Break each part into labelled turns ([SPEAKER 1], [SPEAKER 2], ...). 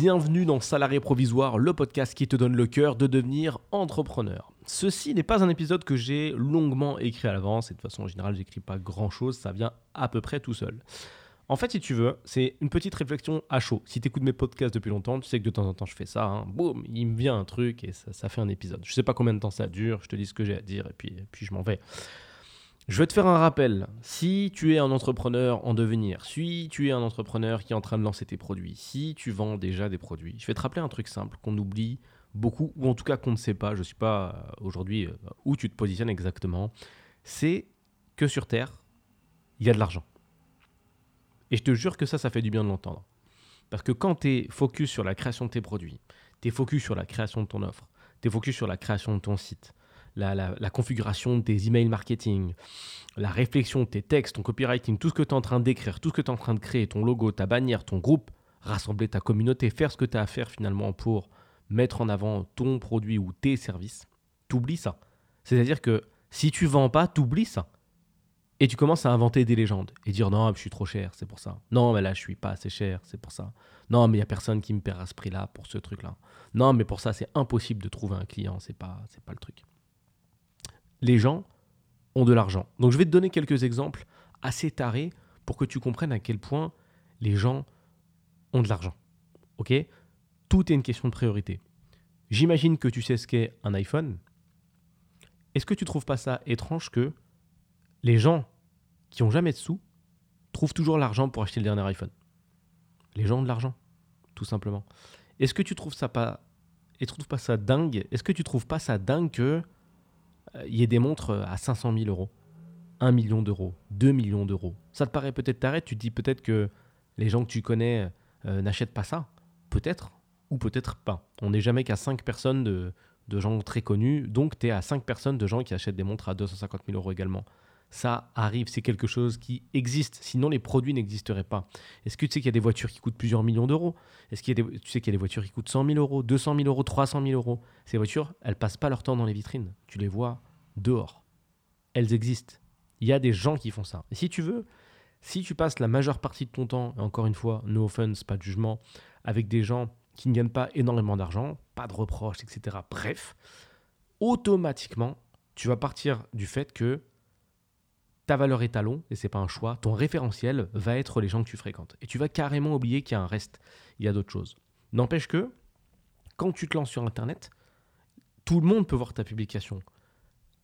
[SPEAKER 1] Bienvenue dans Salarié Provisoire, le podcast qui te donne le cœur de devenir entrepreneur. Ceci n'est pas un épisode que j'ai longuement écrit à l'avance, et de façon générale, j'écris pas grand chose, ça vient à peu près tout seul. En fait, si tu veux, c'est une petite réflexion à chaud. Si tu écoutes mes podcasts depuis longtemps, tu sais que de temps en temps je fais ça, hein. boum, il me vient un truc et ça, fait un épisode. Je sais pas combien de temps ça dure, je te dis ce que j'ai à dire et puis, et puis je m'en vais. Je vais te faire un rappel. Si tu es un entrepreneur en devenir, si tu es un entrepreneur qui est en train de lancer tes produits, si tu vends déjà des produits, je vais te rappeler un truc simple qu'on oublie beaucoup, ou en tout cas qu'on ne sait pas, je ne sais pas euh, aujourd'hui euh, où tu te positionnes exactement, c'est que sur Terre, il y a de l'argent. Et je te jure que ça, ça fait du bien de l'entendre. Parce que quand tu es focus sur la création de tes produits, tu es focus sur la création de ton offre, tu es focus sur la création de ton site, la, configuration de tes emails marketing, la réflexion de tes textes, ton copywriting, tout ce que tu es en train d'écrire, tout ce que tu es en train de créer, ton logo, ta bannière, ton groupe, rassembler ta communauté, faire ce que tu as à faire finalement pour mettre en avant ton produit ou tes services, t'oublies ça. C'est-à-dire que si tu vends pas, t'oublies ça. Et tu commences à inventer des légendes et dire non, je suis trop cher, c'est pour ça. Non, mais là, je suis pas assez cher, c'est pour ça. Non, mais il y a personne qui me paiera ce prix-là pour ce truc-là. Non, mais pour ça, c'est impossible de trouver un client, c'est pas, c'est pas le truc les gens ont de l'argent. Donc je vais te donner quelques exemples assez tarés pour que tu comprennes à quel point les gens ont de l'argent. Ok? Tout est une question de priorité. J'imagine que tu sais ce qu'est un iPhone. Est-ce que tu trouves pas ça étrange que les gens qui ont jamais de sous trouvent toujours l'argent pour acheter le dernier iPhone? Les gens ont de l'argent, tout simplement. Est-ce que tu trouves ça pas et trouves pas ça dingue? Est-ce que tu trouves pas ça dingue que il y a des montres à 500 000 euros, 1 million d'euros, 2 millions d'euros. Ça te paraît peut-être taré, tu te dis peut-être que les gens que tu connais euh, n'achètent pas ça. Peut-être, ou peut-être pas. On n'est jamais qu'à 5 personnes de, de, gens très connus, donc tu es à 5 personnes de gens qui achètent des montres à 250 000 euros également. Ça arrive, c'est quelque chose qui existe, sinon les produits n'existeraient pas. Est-ce que tu sais qu'il y a des voitures qui coûtent plusieurs millions d'euros? Est-ce que tu sais qu'il y a des voitures qui coûtent 100 000 euros, 200 000 euros, 300 000 euros? Ces voitures, elles passent pas leur temps dans les vitrines. Tu les vois dehors. Elles existent. Il y a des gens qui font ça. Et si tu veux, si tu passes la majeure partie de ton temps, et encore une fois, no offense, pas de jugement, avec des gens qui ne gagnent pas énormément d'argent, pas de reproches, etc. Bref, automatiquement, tu vas partir du fait que ta valeur étalon, et c'est pas un choix, ton référentiel va être les gens que tu fréquentes. Et tu vas carrément oublier qu'il y a un reste, il y a d'autres choses. N'empêche que, quand tu te lances sur Internet, tout le monde peut voir ta publication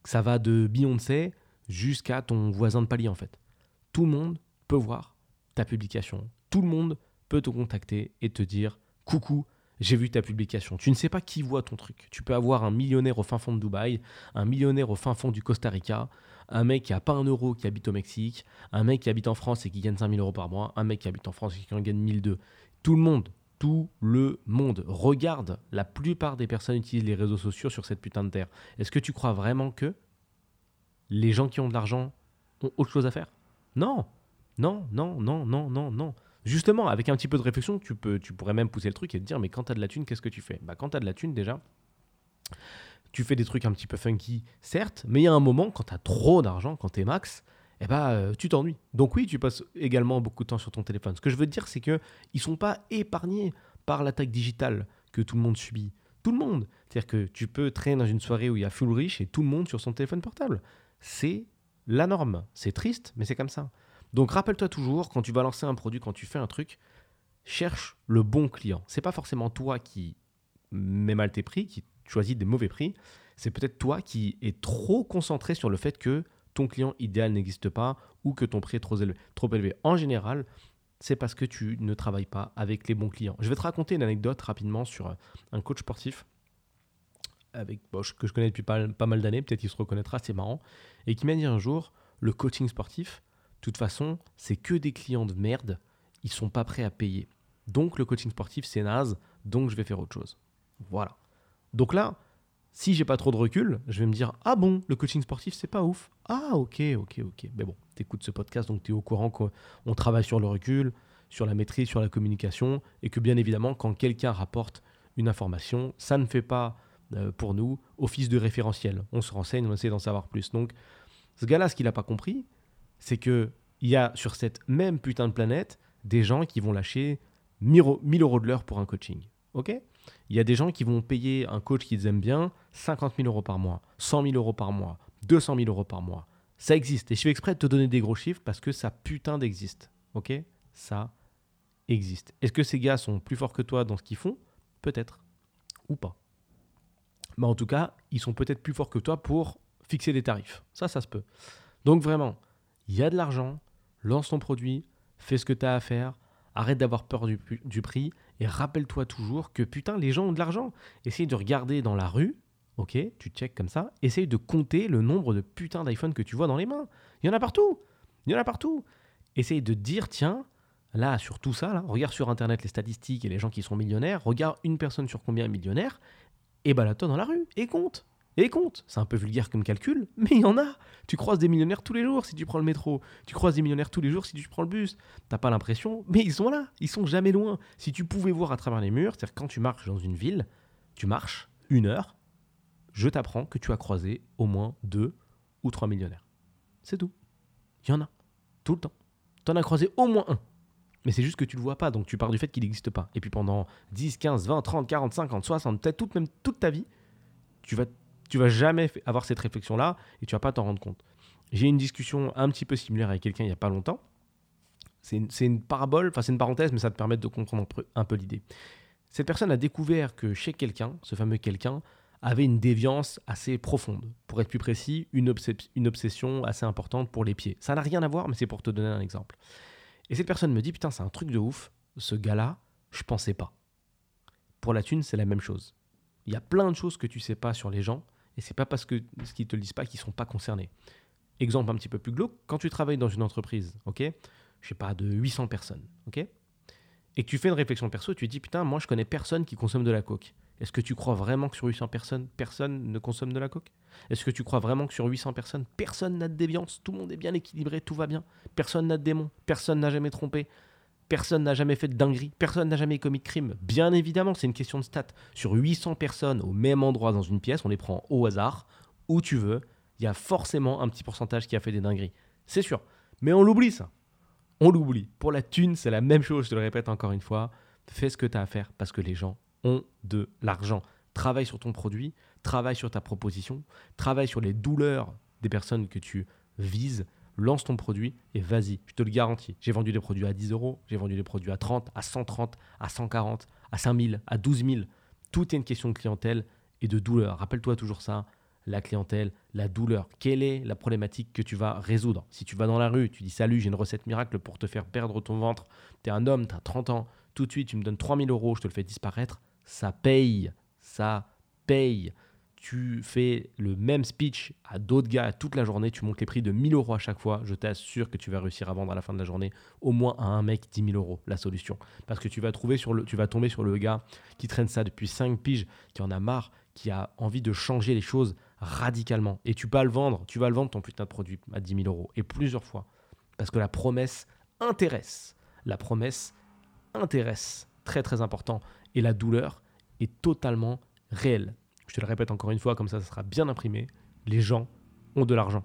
[SPEAKER 1] ça va de Beyoncé jusqu'à ton voisin de palier en fait. Tout le monde peut voir ta publication. Tout le monde peut te contacter et te dire coucou, j'ai vu ta publication. Tu ne sais pas qui voit ton truc. Tu peux avoir un millionnaire au fin fond de Dubaï, un millionnaire au fin fond du Costa Rica, un mec qui a pas un euro qui habite au Mexique, un mec qui habite en France et qui gagne 5000 euros par mois, un mec qui habite en France et qui en gagne 1002. Tout le monde, tout le monde regarde. La plupart des personnes utilisent les réseaux sociaux sur cette putain de terre. Est-ce que tu crois vraiment que les gens qui ont de l'argent ont autre chose à faire? Non, non, non, non, non, non, non. Justement, avec un petit peu de réflexion, tu, peux, tu pourrais même pousser le truc et te dire, mais quand tu as de la thune, qu'est-ce que tu fais? Bah, Quand tu as de la thune, déjà, tu fais des trucs un petit peu funky, certes, mais il y a un moment, quand tu as trop d'argent, quand tu es max, eh ben, euh, tu t'ennuies. Donc oui, tu passes également beaucoup de temps sur ton téléphone. Ce que je veux dire, c'est qu'ils ne sont pas épargnés par l'attaque digitale que tout le monde subit. Tout le monde. C'est-à-dire que tu peux traîner dans une soirée où il y a full riche et tout le monde sur son téléphone portable. C'est la norme. C'est triste, mais c'est comme ça. Donc rappelle-toi toujours, quand tu vas lancer un produit, quand tu fais un truc, cherche le bon client. C'est pas forcément toi qui mets mal tes prix, qui choisis des mauvais prix. C'est peut-être toi qui es trop concentré sur le fait que ton client idéal n'existe pas ou que ton prix est trop élevé. Trop élevé. En général, c'est parce que tu ne travailles pas avec les bons clients. Je vais te raconter une anecdote rapidement sur un coach sportif avec Bosch, que je connais depuis pas, mal d'années, peut-être qu'il se reconnaîtra, c'est marrant, et qui m'a dit un jour, le coaching sportif, toute façon, c'est que des clients de merde, ils sont pas prêts à payer. Donc le coaching sportif, c'est naze, donc je vais faire autre chose. Voilà. Donc là, si j'ai pas trop de recul, je vais me dire ah bon, le coaching sportif c'est pas ouf. Ah ok, ok, ok. Mais bon, tu écoutes ce podcast donc tu es au courant qu'on travaille sur le recul, sur la maîtrise, sur la communication et que bien évidemment quand quelqu'un rapporte une information, ça ne fait pas euh, pour nous office de référentiel. On se renseigne, on essaie d'en savoir plus. Donc ce gars-là, ce qu'il n'a pas compris, c'est que il y a sur cette même putain de planète des gens qui vont lâcher 1000 euros de l'heure pour un coaching. Ok? Il y a des gens qui vont payer un coach qu'ils aiment bien 50 000 euros par mois, 100 000 euros par mois, 200 000 euros par mois. Ça existe. Et je fais exprès de te donner des gros chiffres parce que ça putain d'existe. Ok? Ça existe. Est-ce que ces gars sont plus forts que toi dans ce qu'ils font? Peut-être. Ou pas. Mais en tout cas, ils sont peut-être plus forts que toi pour fixer des tarifs. Ça, ça se peut. Donc vraiment, il y a de l'argent, lance ton produit, fais ce que tu as à faire, arrête d'avoir peur du, prix et rappelle-toi toujours que putain, les gens ont de l'argent. Essaye de regarder dans la rue, ok, tu check comme ça, essaye de compter le nombre de putains d'iPhone que tu vois dans les mains. Il y en a partout. Il y en a partout. Essaye de dire, tiens, là, sur tout ça, regarde sur Internet les statistiques et les gens qui sont millionnaires, regarde une personne sur combien est millionnaire, et balade-toi dans la rue et compte. Et compte. C'est un peu vulgaire comme calcul, mais il y en a. Tu croises des millionnaires tous les jours si tu prends le métro. Tu croises des millionnaires tous les jours si tu prends le bus. T'as pas l'impression, mais ils sont là. Ils sont jamais loin. Si tu pouvais voir à travers les murs, c'est-à-dire quand tu marches dans une ville, tu marches une heure, je t'apprends que tu as croisé au moins deux ou trois millionnaires. C'est tout. Il y en a. Tout le temps. Tu as croisé au moins un. Mais c'est juste que tu le vois pas, donc tu pars du fait qu'il n'existe pas. Et puis pendant 10, 15, 20, 30, 40, 50, 60, peut-être toute, même toute ta vie, tu vas, tu vas jamais avoir cette réflexion-là et tu vas pas t'en rendre compte. J'ai une discussion un petit peu similaire avec quelqu'un il n'y a pas longtemps. C'est une, une, parabole, enfin c'est une parenthèse, mais ça te permet de comprendre un peu l'idée. Cette personne a découvert que chez quelqu'un, ce fameux quelqu'un, avait une déviance assez profonde. Pour être plus précis, une, une obsession assez importante pour les pieds. Ça n'a rien à voir, mais c'est pour te donner un exemple. Et cette personne me dit Putain, c'est un truc de ouf, ce gars-là, je pensais pas. Pour la thune, c'est la même chose. Il y a plein de choses que tu sais pas sur les gens, et c'est pas parce que ce te le disent pas qu'ils sont pas concernés. Exemple un petit peu plus glauque, quand tu travailles dans une entreprise, ok, je sais pas, de 800 personnes, et que tu fais une réflexion perso, tu te dis putain, moi je connais personne qui consomme de la coke. Est-ce que tu crois vraiment que sur 800 personnes, personne ne consomme de la coke? Est-ce que tu crois vraiment que sur 800 personnes, personne n'a de déviance Tout le monde est bien équilibré, tout va bien? Personne n'a de démon, personne n'a jamais trompé, personne n'a jamais fait de dinguerie, personne n'a jamais commis de crime. Bien évidemment, c'est une question de stats. Sur 800 personnes au même endroit dans une pièce, on les prend au hasard, où tu veux, il y a forcément un petit pourcentage qui a fait des dingueries. C'est sûr. Mais on l'oublie ça. On l'oublie. Pour la thune, c'est la même chose, je te le répète encore une fois. Fais ce que tu as à faire parce que les gens ont de l'argent. Travaille sur ton produit, travaille sur ta proposition, travaille sur les douleurs des personnes que tu vises, lance ton produit et vas-y, je te le garantis. J'ai vendu des produits à 10 euros, j'ai vendu des produits à 30, à 130, à 140, à 5000, à 12 000. Tout est une question de clientèle et de douleur. Rappelle-toi toujours ça, la clientèle, la douleur. Quelle est la problématique que tu vas résoudre? Si tu vas dans la rue, tu dis salut, j'ai une recette miracle pour te faire perdre ton ventre, tu es un homme, tu as 30 ans, tout de suite tu me donnes 3000 euros, je te le fais disparaître, ça paye, ça paye. Tu fais le même speech à d'autres gars toute la journée, tu montes les prix de 1000 euros à chaque fois, je t'assure que tu vas réussir à vendre à la fin de la journée au moins à un mec 10 000 euros la solution. Parce que tu vas, trouver sur le, tu vas tomber sur le gars qui traîne ça depuis 5 piges, qui en a marre, qui a envie de changer les choses radicalement. Et tu vas le vendre, tu vas le vendre ton putain de produit à 10 000 euros. Et plusieurs fois. Parce que la promesse intéresse. La promesse intéresse. Très très important et la douleur est totalement réelle. Je te le répète encore une fois, comme ça, ça sera bien imprimé. Les gens ont de l'argent.